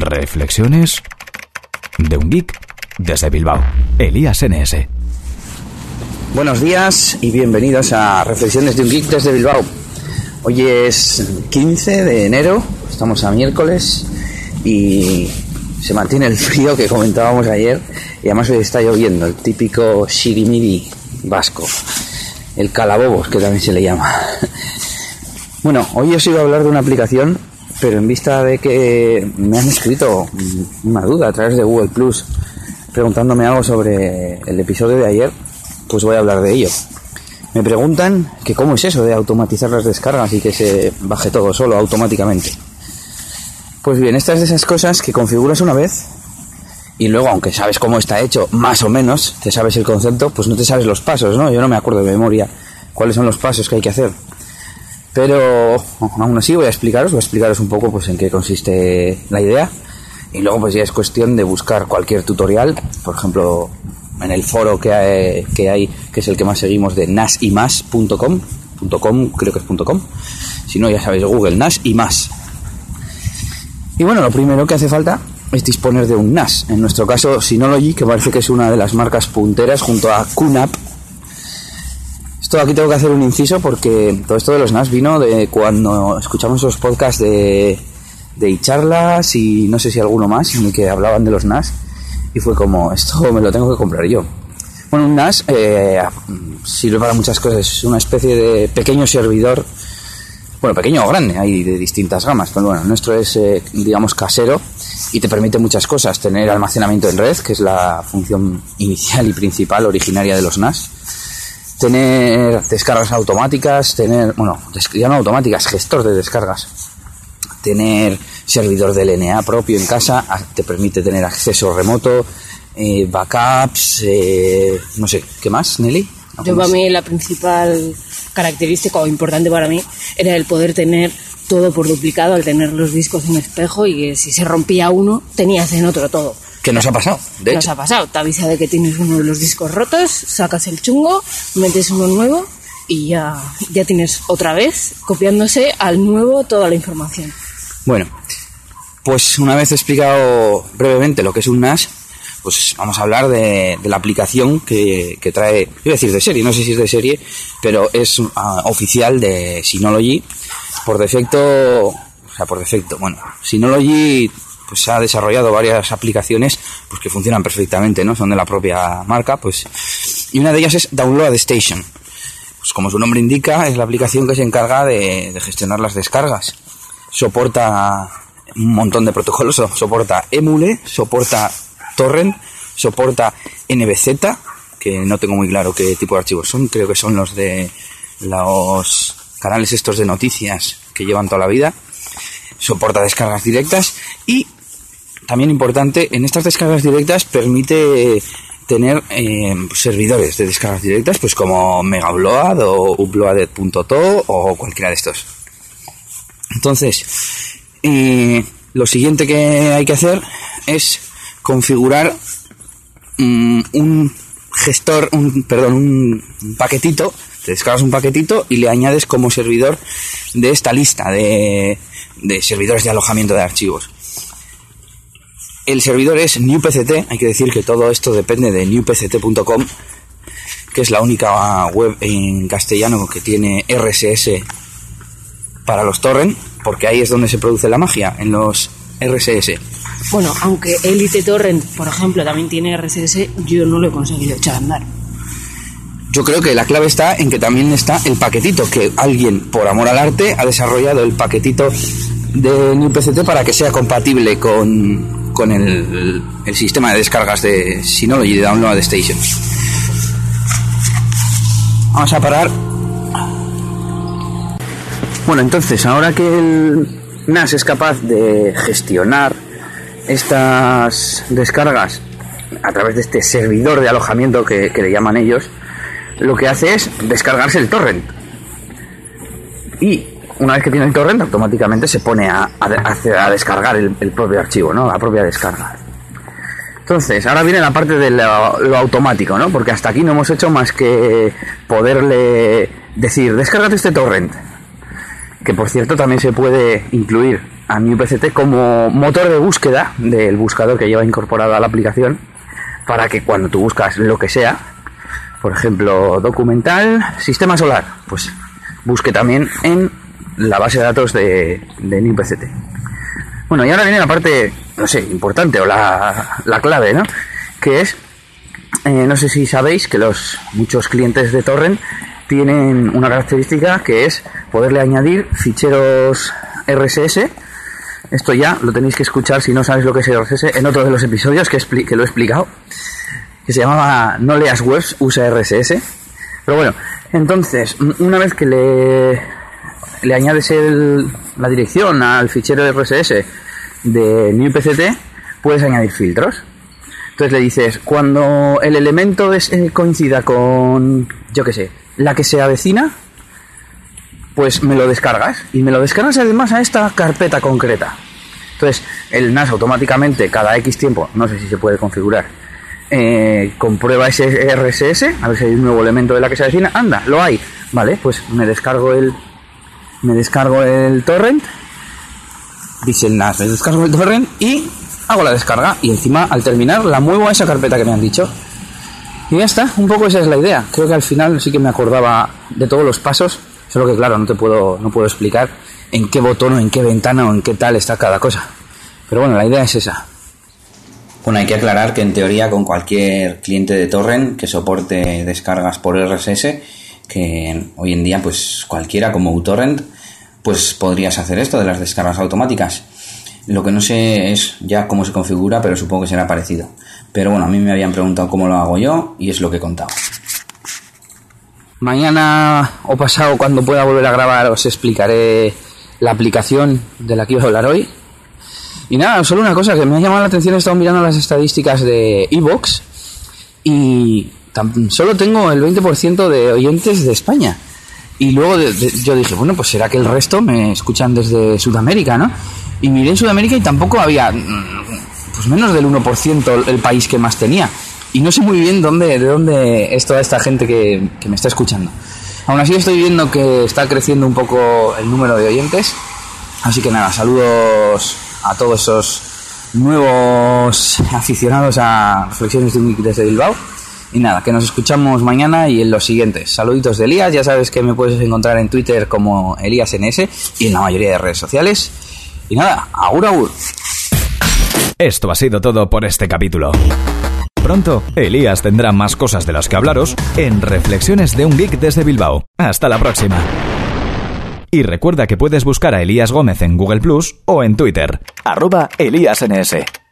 Reflexiones de un geek desde Bilbao. Elías NS. Buenos días y bienvenidos a Reflexiones de un geek desde Bilbao. Hoy es 15 de enero, estamos a miércoles y se mantiene el frío que comentábamos ayer y además hoy está lloviendo, el típico shirimiri vasco, el calabobos que también se le llama. Bueno, hoy os iba a hablar de una aplicación pero en vista de que me han escrito una duda a través de Google Plus preguntándome algo sobre el episodio de ayer, pues voy a hablar de ello. Me preguntan que cómo es eso de automatizar las descargas y que se baje todo solo automáticamente. Pues bien, estas de esas cosas que configuras una vez y luego, aunque sabes cómo está hecho, más o menos, te sabes el concepto, pues no te sabes los pasos, ¿no? Yo no me acuerdo de memoria cuáles son los pasos que hay que hacer. Pero aún así voy a explicaros, voy a explicaros un poco pues en qué consiste la idea. Y luego pues ya es cuestión de buscar cualquier tutorial, por ejemplo, en el foro que hay, que, hay, que es el que más seguimos de nasymas.com, .com, creo que es .com. Si no, ya sabéis, Google NAS y más. Y bueno, lo primero que hace falta es disponer de un NAS. En nuestro caso, Synology, que parece que es una de las marcas punteras junto a QNAP, esto aquí tengo que hacer un inciso porque todo esto de los NAS vino de cuando escuchamos los podcasts de, de charlas y no sé si alguno más en el que hablaban de los NAS y fue como, esto me lo tengo que comprar yo. Bueno, un NAS eh, sirve para muchas cosas, es una especie de pequeño servidor, bueno, pequeño o grande, hay de distintas gamas, pero bueno, nuestro es, eh, digamos, casero y te permite muchas cosas, tener almacenamiento en red, que es la función inicial y principal originaria de los NAS, tener descargas automáticas, tener, bueno, ya no automáticas, gestor de descargas, tener servidor de LNA propio en casa, te permite tener acceso remoto, eh, backups, eh, no sé, ¿qué más, Nelly? Yo para mí la principal característica o importante para mí era el poder tener todo por duplicado al tener los discos en espejo y que si se rompía uno tenías en otro todo. ¿Qué nos ha pasado? De nos ha pasado. Te avisa de que tienes uno de los discos rotos, sacas el chungo, metes uno nuevo y ya, ya tienes otra vez copiándose al nuevo toda la información. Bueno, pues una vez explicado brevemente lo que es un NAS, pues vamos a hablar de, la aplicación que, trae, iba a decir de serie, no sé si es de serie, pero es ah, oficial de Synology. Por defecto, o sea, por defecto, bueno, Synology pues ha desarrollado varias aplicaciones pues que funcionan perfectamente, ¿no? Son de la propia marca, pues y una de ellas es Download Station. Pues como su nombre indica, es la aplicación que se encarga de, gestionar las descargas. Soporta un montón de protocolos, soporta Emule, soporta Torrent, soporta NBZ, que no tengo muy claro qué tipo de archivos son, creo que son los de los canales estos de noticias que llevan toda la vida soporta descargas directas y también importante, en estas descargas directas permite tener eh, servidores de descargas directas, pues como Megaupload o uploaded.to o cualquiera de estos. Entonces, eh, lo siguiente que hay que hacer es configurar mm, un gestor, un, perdón, un paquetito, te descargas un paquetito y le añades como servidor de esta lista de, de servidores de alojamiento de archivos. El servidor es NewPCT, hay que decir que todo esto depende de newpct.com, que es la única web en castellano que tiene RSS para los torrent, porque ahí es donde se produce la magia, en los RSS. Bueno, aunque Elite Torrent, por ejemplo, también tiene RSS, yo no lo he conseguido echar a andar. Yo creo que la clave está en que también está el paquetito, que alguien, por amor al arte, ha desarrollado el paquetito de NewPCT para que sea compatible con, con el, sistema de descargas de Synology de Download Station. Vamos a parar. Bueno, entonces, ahora que el NAS es capaz de gestionar estas descargas a través de este servidor de alojamiento que, le llaman ellos, lo que hace es descargarse el torrent. Una vez que tiene el torrent, automáticamente se pone a, a, descargar el, propio archivo, ¿no? La propia descarga. Entonces, ahora viene la parte de lo, automático, ¿no? Porque hasta aquí no hemos hecho más que poderle decir, descárgate este torrent. Que por cierto también se puede incluir a NewPCT como motor de búsqueda del buscador que lleva incorporado a la aplicación para que cuando tú buscas lo que sea, por ejemplo, documental, sistema solar, pues busque también en la base de datos de, de NewPCT. Bueno, y ahora viene la parte, no sé, importante o la, la clave, ¿no? Que es, eh, no sé si sabéis que los muchos clientes de Torrent tienen una característica que es poderle añadir ficheros RSS. Esto ya lo tenéis que escuchar si no sabéis lo que es RSS en otro de los episodios que, que lo he explicado, que se llamaba No leas webs, usa RSS. Pero bueno, entonces, una vez que le, le añades el, la dirección al fichero RSS de NewPCT, puedes añadir filtros. Entonces le dices, cuando el elemento es, eh, coincida con, yo qué sé, la que se avecina, pues me lo descargas. Y me lo descargas además a esta carpeta concreta. Entonces, el NAS automáticamente, cada X tiempo, no sé si se puede configurar, eh, comprueba ese RSS, a ver si hay un nuevo elemento de la que se avecina. Anda, lo hay. Vale, pues me descargo el. Me descargo el torrent. Dice el NAS, me descargo el torrent y hago la descarga. Y encima, al terminar, la muevo a esa carpeta que me han dicho. Y ya está, un poco esa es la idea. Creo que al final sí que me acordaba de todos los pasos, solo que claro, no te puedo, no puedo explicar en qué botón o en qué ventana o en qué tal está cada cosa. Pero bueno, la idea es esa. Bueno, hay que aclarar que en teoría con cualquier cliente de torrent que soporte descargas por RSS, que hoy en día pues cualquiera como uTorrent, pues podrías hacer esto de las descargas automáticas. Lo que no sé es ya cómo se configura, pero supongo que será parecido. Pero bueno, a mí me habían preguntado cómo lo hago yo y es lo que he contado. Mañana o pasado, cuando pueda volver a grabar, os explicaré la aplicación de la que iba a hablar hoy. Y nada, solo una cosa que me ha llamado la atención, he estado mirando las estadísticas de Evox y solo tengo el 20% de oyentes de España. Y luego de, yo dije, bueno, pues será que el resto me escuchan desde Sudamérica, ¿no? Y miré en Sudamérica y tampoco había, pues menos del 1% el país que más tenía. Y no sé muy bien dónde, de dónde es toda esta gente que, que me está escuchando. Aún así estoy viendo que está creciendo un poco el número de oyentes. Así que nada, saludos a todos esos nuevos aficionados a Reflexiones desde Bilbao. Y nada, que nos escuchamos mañana y en los siguientes. Saluditos de Elías, ya sabes que me puedes encontrar en Twitter como ElíasNS y en la mayoría de redes sociales. Y nada, agur agur. Esto ha sido todo por este capítulo. Pronto, Elías tendrá más cosas de las que hablaros en Reflexiones de un Geek desde Bilbao. Hasta la próxima. Y recuerda que puedes buscar a Elías Gómez en Google Plus o en Twitter, arroba ElíasNS.